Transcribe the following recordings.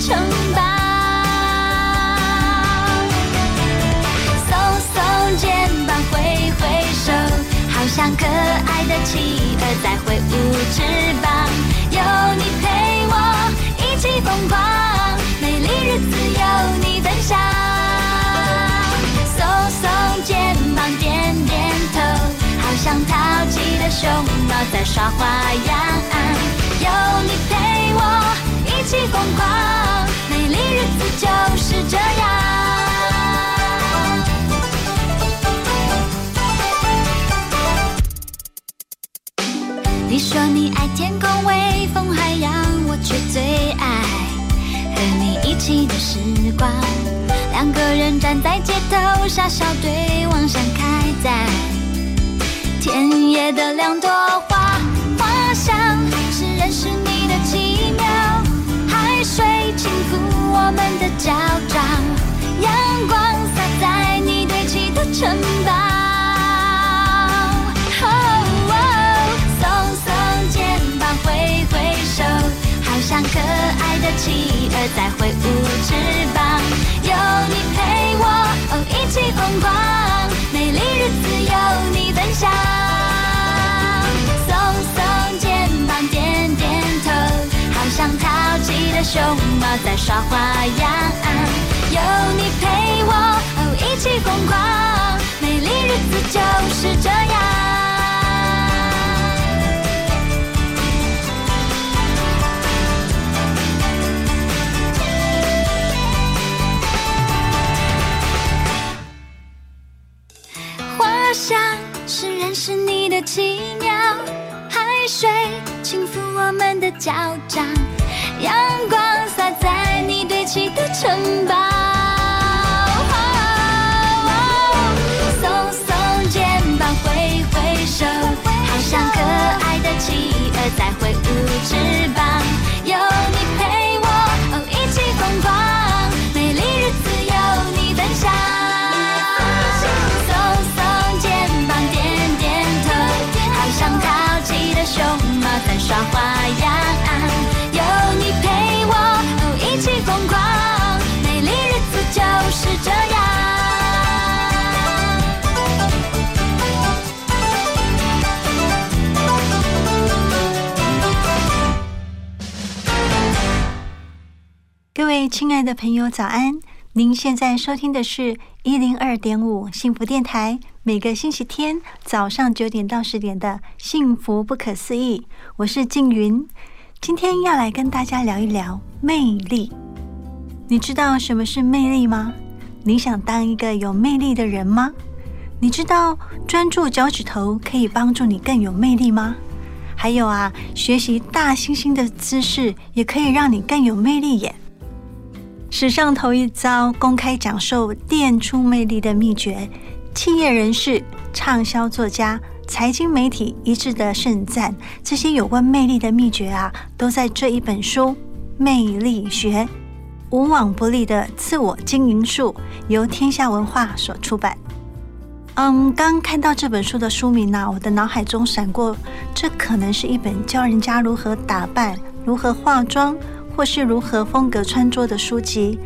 城堡。耸耸肩膀，挥挥手，好像可爱的企鹅在挥舞翅膀。有你陪我一起疯狂，美丽日子有你分享。耸耸肩膀，点点头，好像淘气的熊猫在耍花样。有你陪我起疯狂，美丽日子就是这样。你说你爱天空、微风、海洋，我却最爱和你一起的时光。两个人站在街头，傻笑对望，盛开在田野的两朵花。花香脚掌，阳光洒在你堆砌的城堡。哦哦耸耸肩膀，挥挥手，好像可爱的企鹅在挥舞翅膀。有你陪我，哦，一起疯狂，美丽日子有你分享。的熊猫在耍花样。有你陪我，哦，一起疯狂，美丽日子就是这样。花香是认识你的奇妙，海水轻抚我们的脚掌，阳光洒在你堆砌的城堡。耸耸肩膀，挥挥手，好像可爱的企鹅在挥舞翅膀。有你陪我，哦，一起疯狂，美丽日子有你分享。耸耸肩膀，点点头，好像淘气的熊猫在耍花样。亲爱的朋友，早安！您现在收听的是一零二点五幸福电台，每个星期天早上九点到十点的《幸福不可思议》，我是静云。今天要来跟大家聊一聊魅力。你知道什么是魅力吗？你想当一个有魅力的人吗？你知道专注脚趾头可以帮助你更有魅力吗？还有啊，学习大猩猩的姿势也可以让你更有魅力耶。史上头一遭公开讲授电出魅力的秘诀，企业人士、畅销作家、财经媒体一致的盛赞，这些有关魅力的秘诀啊，都在这一本书《魅力学》，无往不利的自我经营术，由天下文化所出版。嗯，刚看到这本书的书名呢，我的脑海中闪过，这可能是一本教人家如何打扮、如何化妆，或是如何风格穿着的书籍。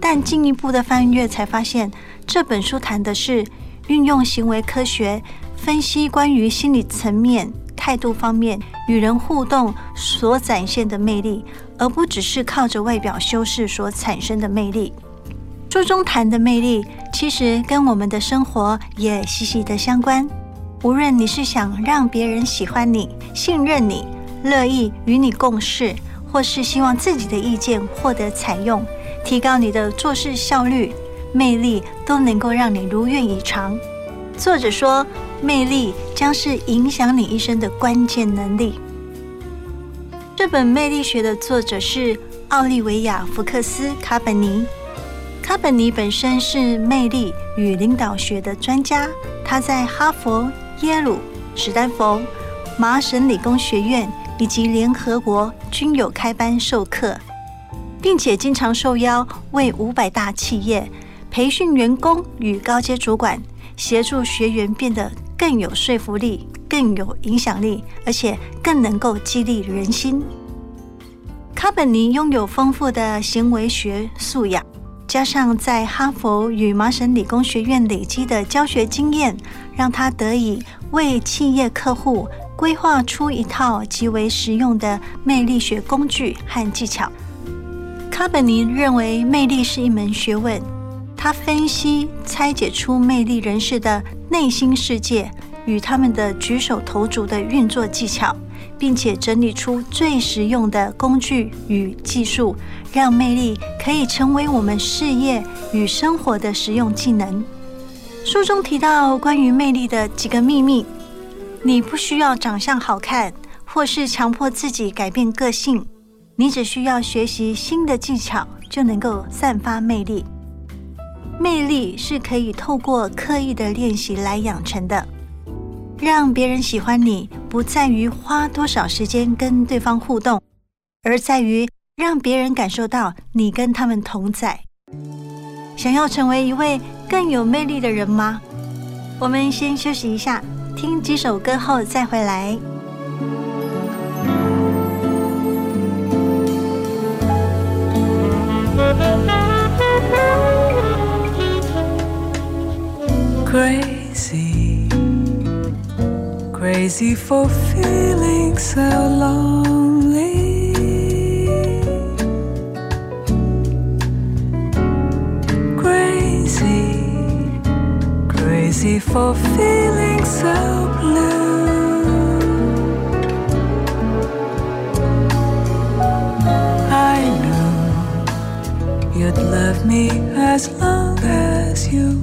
但进一步的翻阅才发现，这本书谈的是运用行为科学分析关于心理层面、态度方面与人互动所展现的魅力，而不只是靠着外表修饰所产生的魅力。书中谈的魅力，其实跟我们的生活也息息的相关。无论你是想让别人喜欢你、信任你、乐意与你共事，或是希望自己的意见获得采用，提高你的做事效率，魅力都能够让你如愿以偿。作者说，魅力将是影响你一生的关键能力。这本魅力学的作者是奥利维亚·福克斯·卡本尼。卡本尼本身是魅力与领导学的专家，他在哈佛、耶鲁、史丹佛、麻省理工学院以及联合国均有开班授课，并且经常受邀为五百大企业培训员工与高阶主管，协助学员变得更有说服力、更有影响力，而且更能够激励人心。卡本尼拥有丰富的行为学素养。加上在哈佛与麻省理工学院累积的教学经验，让他得以为企业客户规划出一套极为实用的魅力学工具和技巧。卡本尼认为，魅力是一门学问。他分析、拆解出魅力人士的内心世界与他们的举手投足的运作技巧。并且整理出最实用的工具与技术，让魅力可以成为我们事业与生活的实用技能。书中提到关于魅力的几个秘密：你不需要长相好看，或是强迫自己改变个性，你只需要学习新的技巧，就能够散发魅力。魅力是可以透过刻意的练习来养成的。让别人喜欢你，不在于花多少时间跟对方互动，而在于让别人感受到你跟他们同在。想要成为一位更有魅力的人吗？我们先休息一下，听几首歌后再回来。Crazy。crazy for feeling so lonely. For feeling so blue. I knew you'd love me as long as you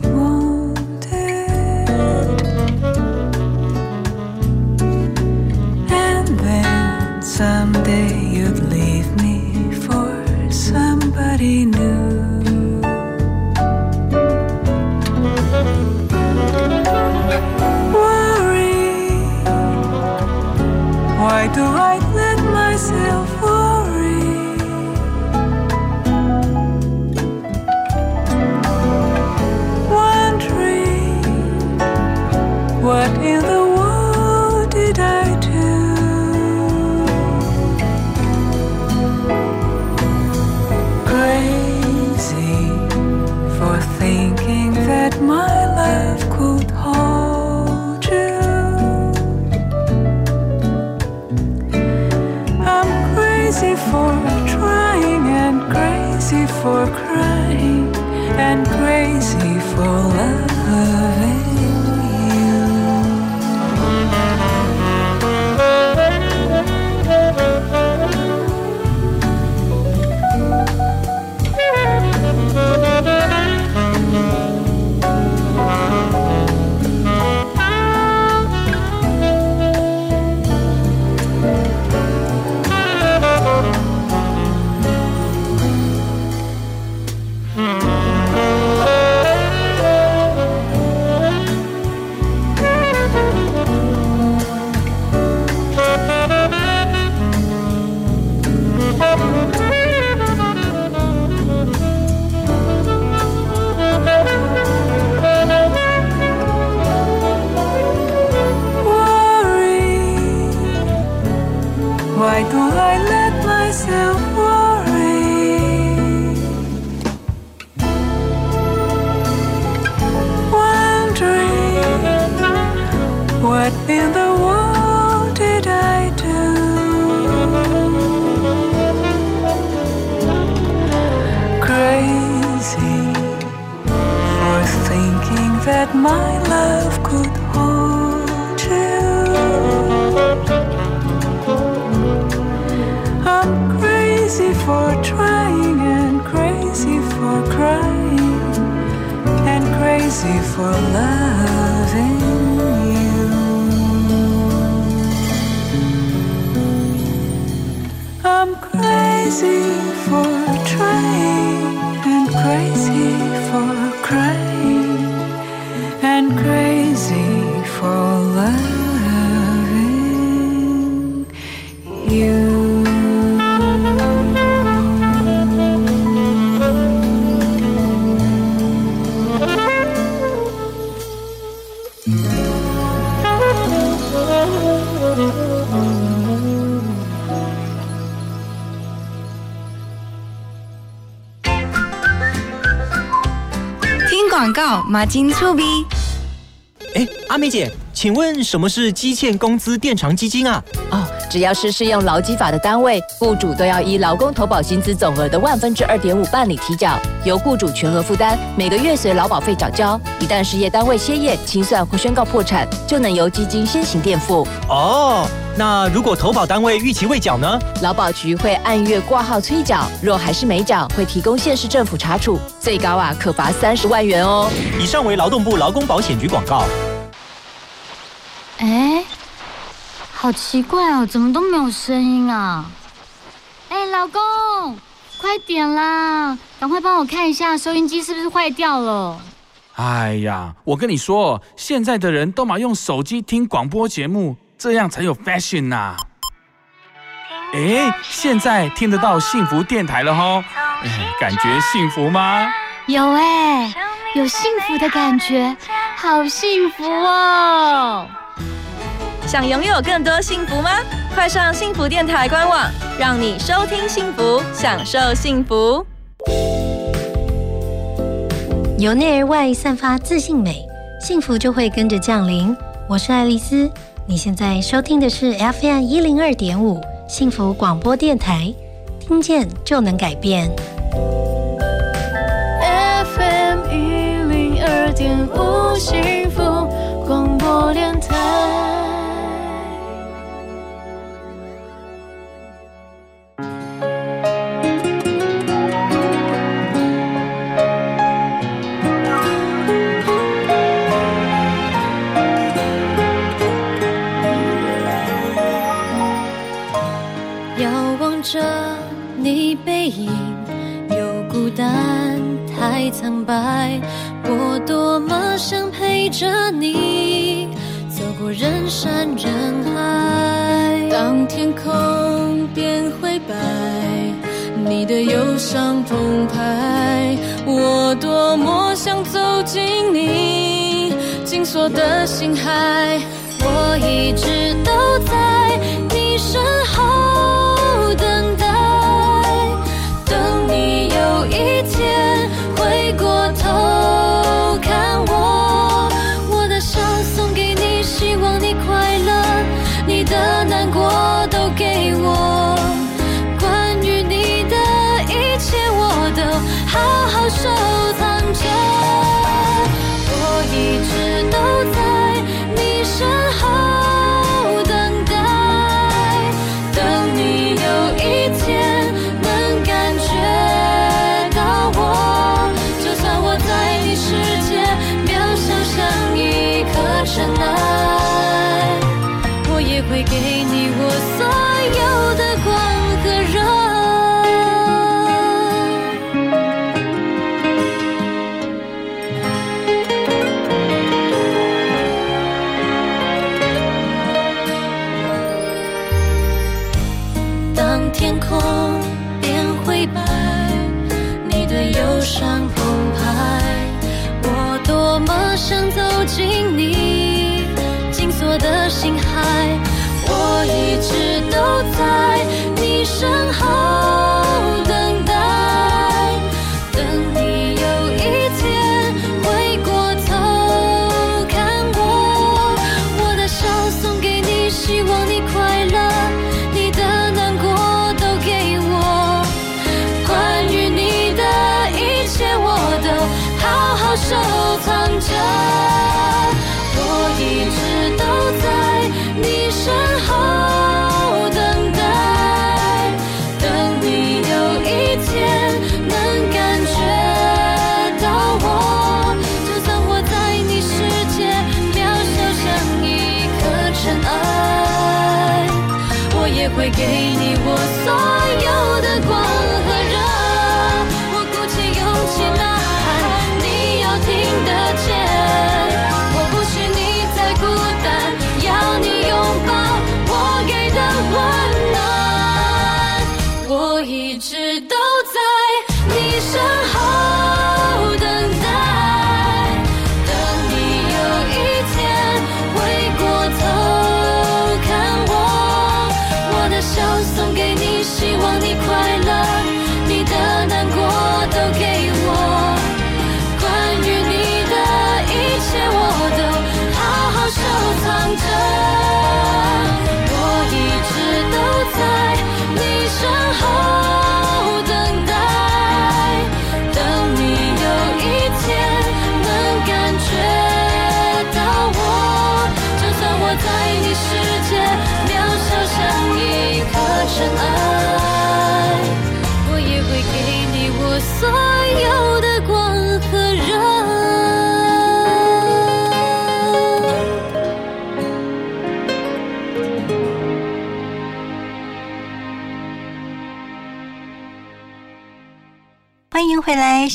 crazy for trying and crazy for crying and crazy for loving. That my love could hold you. I'm crazy for trying and crazy for crying and crazy for loving you. I'm crazy 金醋逼。哎，阿美姐，请问什么是基欠工资垫偿基金啊？哦，只要是适用劳基法的单位，雇主都要依劳工投保薪资总额的万分之二点五办理提缴，由雇主全额负担，每个月随劳保费缴交。一旦事业单位歇业、清算或宣告破产，就能由基金先行垫付。哦，那如果投保单位逾期未缴呢？劳保局会按月挂号催缴，若还是没缴，会提供县市政府查处，最高啊可罚三十万元哦。以上为劳动部劳工保险局广告。哎，好奇怪哦，怎么都没有声音啊？哎，老公，快点啦，赶快帮我看一下收音机是不是坏掉了。哎呀，我跟你说，现在的人都嘛用手机听广播节目，这样才有 fashion 呐、哎，现在听得到幸福电台了吼，哎，感觉幸福吗？有哎，有幸福的感觉，好幸福哦！想拥有更多幸福吗？快上幸福电台官网，让你收听幸福，享受幸福。由内而外散发自信美，幸福就会跟着降临。我是爱丽丝，你现在收听的是 FM 一零二点五幸福广播电台，听见就能改变。FM 一零二点五幸福广播电台。影，又孤单太苍白，我多么想陪着你走过人山人海。当天空变灰白，你的忧伤澎湃，我多么想走进你紧锁的心海。我一直都在你身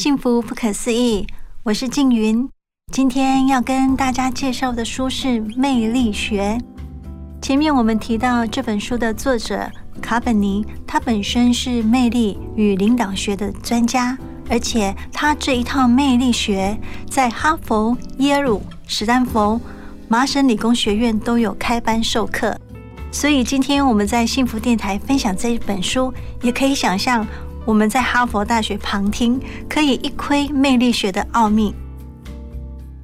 幸福不可思议，我是静云。今天要跟大家介绍的书是《魅力学》。前面我们提到这本书的作者卡本尼，他本身是魅力与领导学的专家，而且他这一套魅力学在哈佛、耶鲁、史丹佛、麻省理工学院都有开班授课。所以今天我们在幸福电台分享这一本书，也可以想象我们在哈佛大学旁听，可以一窥魅力学的奥秘。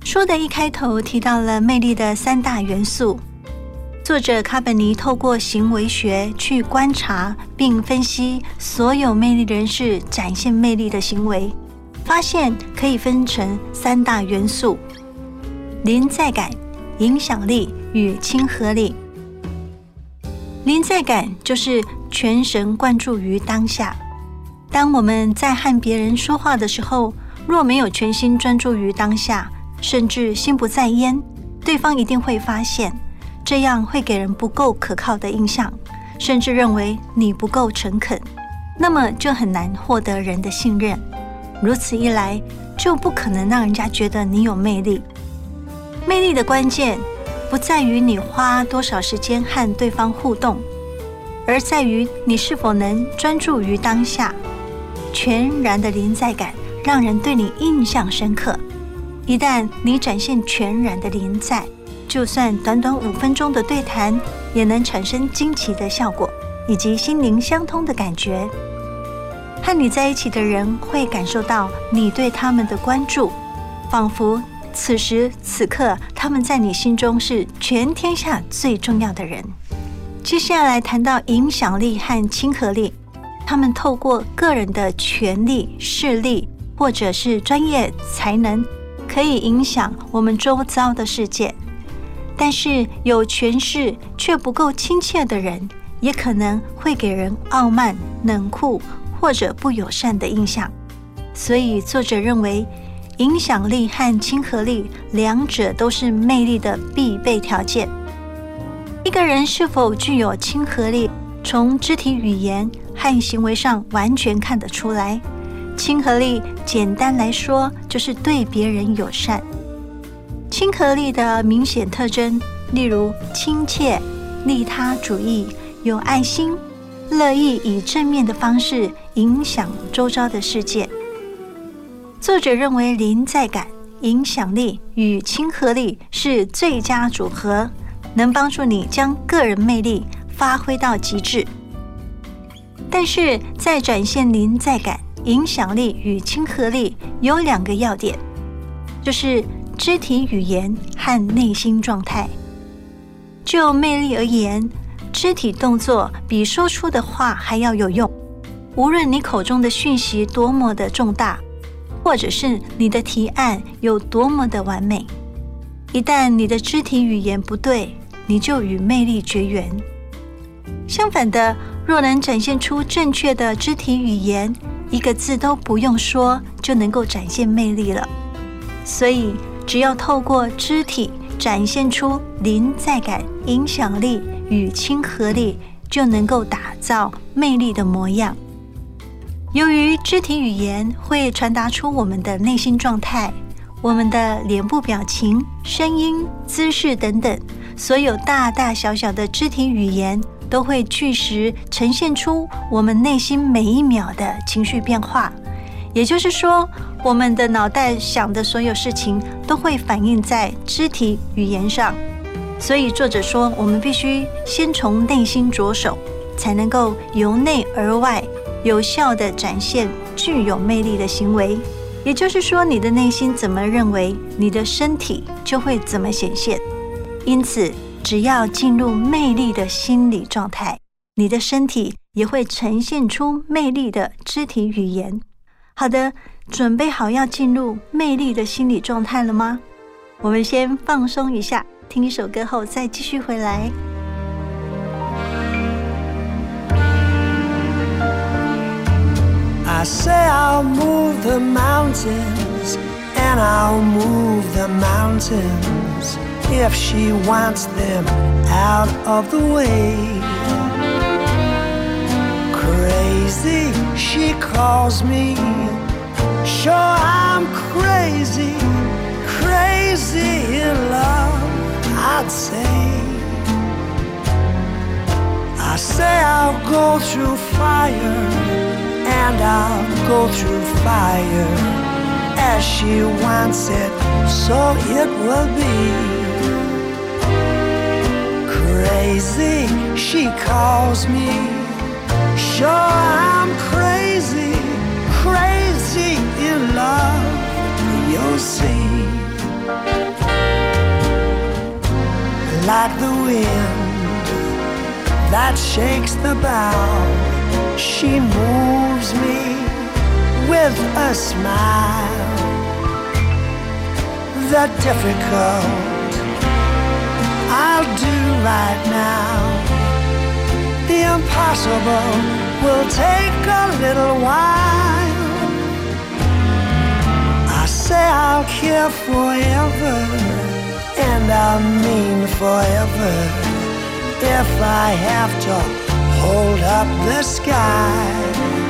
书的一开头提到了魅力的三大元素。作者卡本尼透过行为学去观察并分析所有魅力人士展现魅力的行为，发现可以分成三大元素：临在感、影响力与亲和力。临在感就是全神贯注于当下。当我们在和别人说话的时候，若没有全心专注于当下，甚至心不在焉，对方一定会发现，这样会给人不够可靠的印象，甚至认为你不够诚恳，那么就很难获得人的信任。如此一来，就不可能让人家觉得你有魅力。魅力的关键不在于你花多少时间和对方互动，而在于你是否能专注于当下。全然的临在感让人对你印象深刻。一旦你展现全然的临在，就算短短五分钟的对谈，也能产生惊奇的效果，以及心灵相通的感觉。和你在一起的人会感受到你对他们的关注，仿佛此时此刻他们在你心中是全天下最重要的人。接下来谈到影响力和亲和力。他们透过个人的权力、势力，或者是专业才能，可以影响我们周遭的世界。但是有权势却不够亲切的人，也可能会给人傲慢、冷酷或者不友善的印象。所以作者认为，影响力和亲和力两者都是魅力的必备条件。一个人是否具有亲和力，从肢体语言。和行为上完全看得出来，亲和力简单来说就是对别人友善。亲和力的明显特征，例如亲切、利他主义、有爱心、乐意以正面的方式影响周遭的世界。作者认为，临在感、影响力与亲和力是最佳组合，能帮助你将个人魅力发挥到极致。但是在展现临在感、影响力与亲和力有两个要点，就是肢体语言和内心状态。就魅力而言，肢体动作比说出的话还要有用。无论你口中的讯息多么的重大，或者是你的提案有多么的完美，一旦你的肢体语言不对，你就与魅力绝缘。相反的。若能展现出正确的肢体语言，一个字都不用说就能够展现魅力了。所以，只要透过肢体展现出临在感、影响力与亲和力，就能够打造魅力的模样。由于肢体语言会传达出我们的内心状态，我们的脸部表情、声音、姿势等等，所有大大小小的肢体语言都会据实呈现出我们内心每一秒的情绪变化。也就是说，我们的脑袋想的所有事情都会反映在肢体语言上。所以作者说，我们必须先从内心着手，才能够由内而外。有效地展现具有魅力的行为，也就是说，你的内心怎么认为，你的身体就会怎么显现。因此，只要进入魅力的心理状态，你的身体也会呈现出魅力的肢体语言。好的，准备好要进入魅力的心理状态了吗？我们先放松一下，听一首歌后再继续回来。I say I'll move the mountains, and I'll move the mountains if she wants them out of the way. Crazy, she calls me. Sure, I'm crazy, crazy in love, I'd say. I say I'll go through fire and I'll go through fire as she wants it, so it will be. Crazy, she calls me. Sure, I'm crazy, crazy in love, you'll see. Like the wind that shakes the bough she moves me with a smile. The difficult I'll do right now. The impossible will take a little while. I say I'll care forever, and I mean forever if I have to hold up the sky.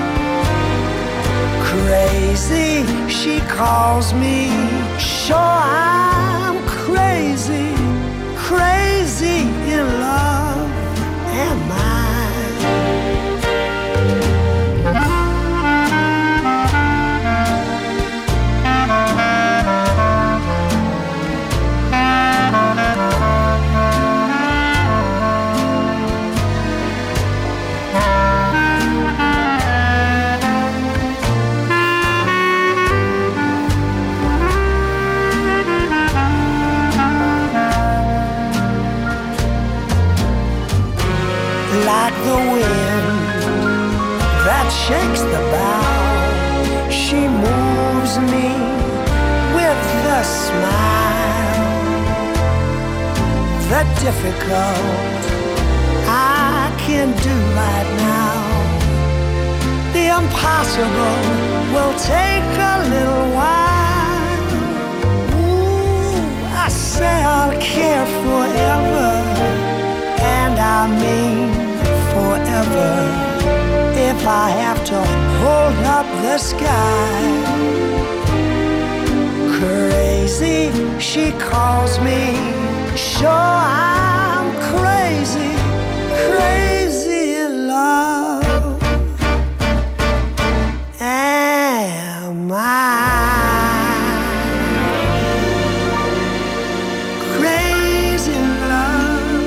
Crazy, she calls me. Sure, I'm crazy, crazy in love. Am I? The difficult I can do right now. The impossible will take a little while. Ooh, I say I'll care forever, and I mean forever if I have to hold up the sky. Crazy, she calls me. Sure, I'm crazy, crazy in love. Am I? Crazy in love.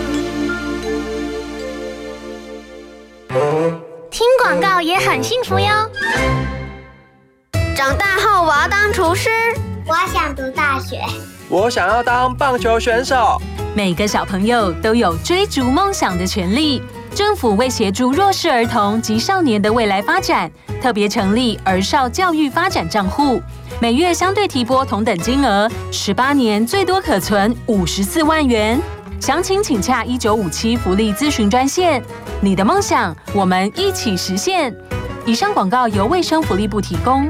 听广告也很幸福哟。长大后我要当厨师，我想读大学，我想要当棒球选手。每个小朋友都有追逐梦想的权利。政府为协助弱势儿童及少年的未来发展，特别成立儿少教育发展账户，每月相对提拨同等金额，十八年最多可存五十四万元。详情请洽一九五七福利咨询专线。你的梦想，我们一起实现。以上广告由卫生福利部提供。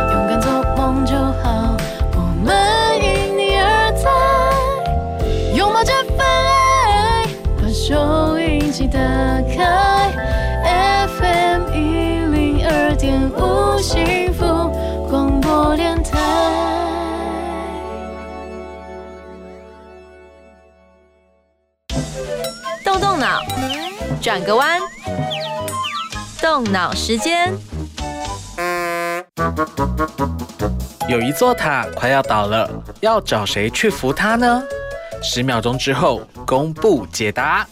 打开，FM 一零二点五幸福广播电台。动动脑，转个弯，动脑时间。有一座塔快要倒了，要找谁去扶它呢？十秒钟之后公布解答。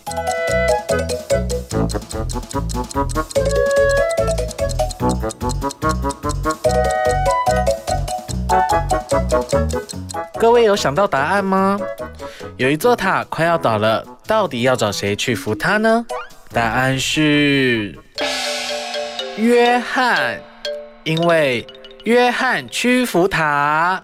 各位有想到答案吗？有一座塔快要倒了，到底要找谁去扶它呢？答案是约翰，因为约翰屈服塔。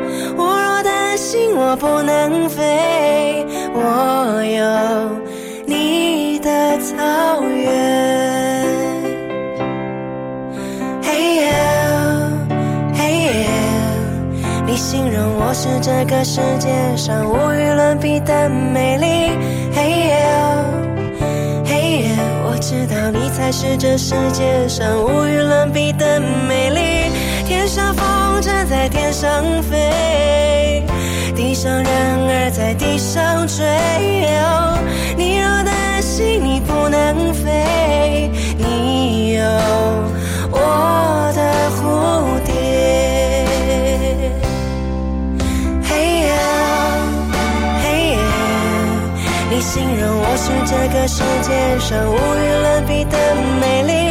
哦我不能飞，我有你的草原。嘿呦，嘿呦，你形容我是这个世界上无与伦比的美丽。嘿呦，嘿呦，我知道你才是这世界上无与伦比的美丽。天上风筝在天上飞，地上人儿在地上追。你若担心你不能飞，你有我的蝴蝶。嘿呦，嘿呦，你形容我是这个世界上无与伦比的美丽。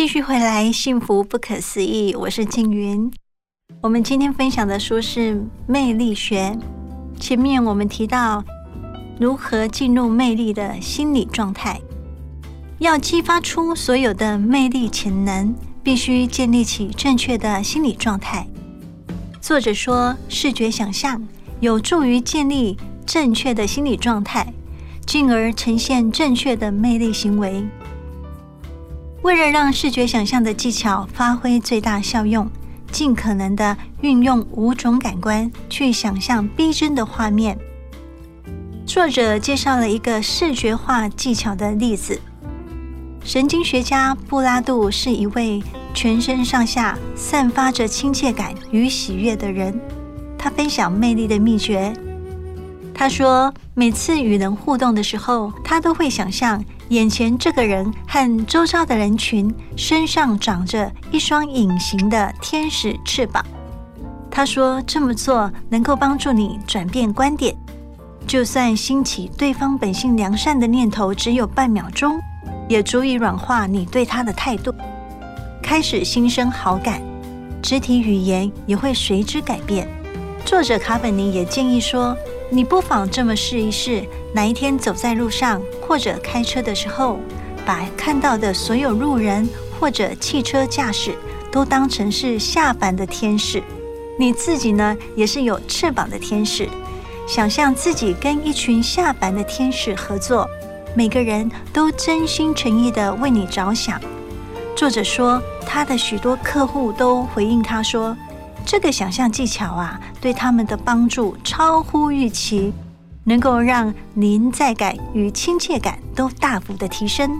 继续回来，《幸福不可思议》，我是静云。我们今天分享的书是《魅力学》。前面我们提到如何进入魅力的心理状态，要激发出所有的魅力潜能，必须建立起正确的心理状态。作者说，视觉想象有助于建立正确的心理状态，进而呈现正确的魅力行为。为了让视觉想象的技巧发挥最大效用，尽可能的运用五种感官去想象逼真的画面。作者介绍了一个视觉化技巧的例子。神经学家布拉杜是一位全身上下散发着亲切感与喜悦的人。他分享魅力的秘诀。他说，每次与人互动的时候，他都会想象眼前这个人和周遭的人群身上长着一双隐形的天使翅膀。他说，这么做能够帮助你转变观点，就算兴起对方本性良善的念头只有半秒钟，也足以软化你对他的态度，开始心生好感，肢体语言也会随之改变。作者卡本尼也建议说，你不妨这么试一试：哪一天走在路上或者开车的时候，把看到的所有路人或者汽车驾驶都当成是下凡的天使，你自己呢也是有翅膀的天使。想象自己跟一群下凡的天使合作，每个人都真心诚意的为你着想。作者说，他的许多客户都回应他说。这个想象技巧啊，对他们的帮助超乎预期，能够让临在感与亲切感都大幅的提升。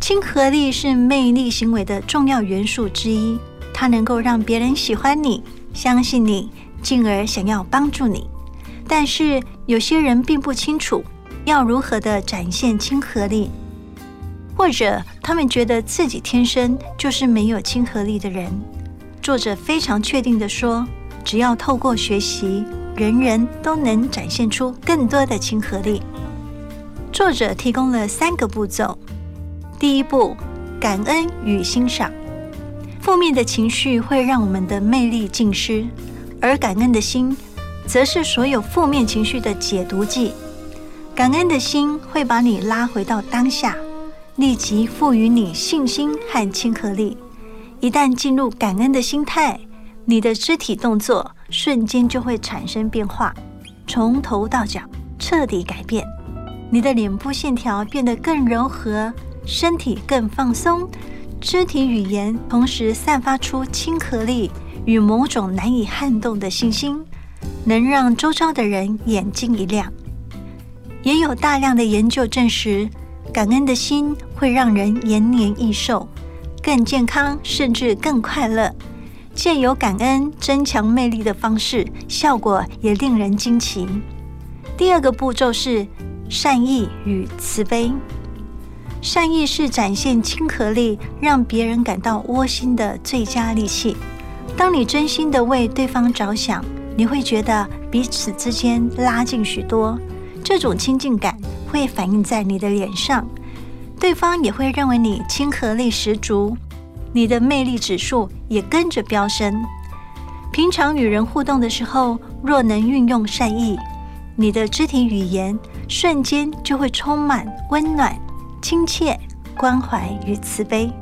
亲和力是魅力行为的重要元素之一，它能够让别人喜欢你、相信你，进而想要帮助你。但是有些人并不清楚要如何的展现亲和力，或者他们觉得自己天生就是没有亲和力的人。作者非常确定地说：“只要透过学习，人人都能展现出更多的亲和力。”作者提供了三个步骤：第一步，感恩与欣赏。负面的情绪会让我们的魅力尽失，而感恩的心，则是所有负面情绪的解毒剂。感恩的心会把你拉回到当下，立即赋予你信心和亲和力。一旦进入感恩的心态，你的肢体动作瞬间就会产生变化，从头到脚彻底改变。你的脸部线条变得更柔和，身体更放松，肢体语言同时散发出亲和力与某种难以撼动的信心，能让周遭的人眼睛一亮。也有大量的研究证实，感恩的心会让人延年益寿。更健康，甚至更快乐。借由感恩增强魅力的方式，效果也令人惊奇。第二个步骤是善意与慈悲。善意是展现亲和力，让别人感到窝心的最佳利器。当你真心的为对方着想，你会觉得彼此之间拉近许多。这种亲近感会反映在你的脸上，对方也会认为你亲和力十足，你的魅力指数也跟着飙升。平常与人互动的时候，若能运用善意，你的肢体语言瞬间就会充满温暖。亲切、关怀与慈悲，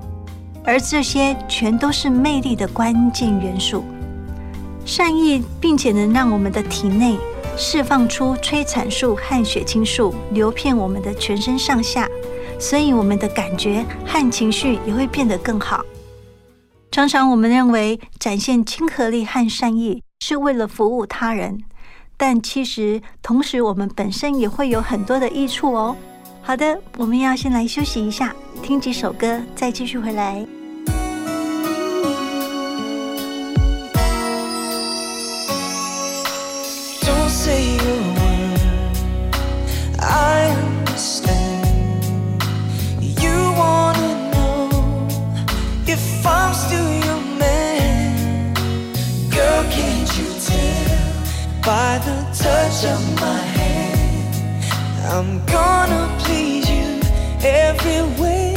而这些全都是魅力的关键元素。善意，并且能让我们的体内释放出催产素和血清素，流遍我们的全身上下，所以我们的感觉和情绪也会变得更好。常常我们认为展现亲和力和善意是为了服务他人，但其实同时我们本身也会有很多的益处哦。好的，我们要先来休息一下，听几首歌，再继续回来。I'm gonna please you every way.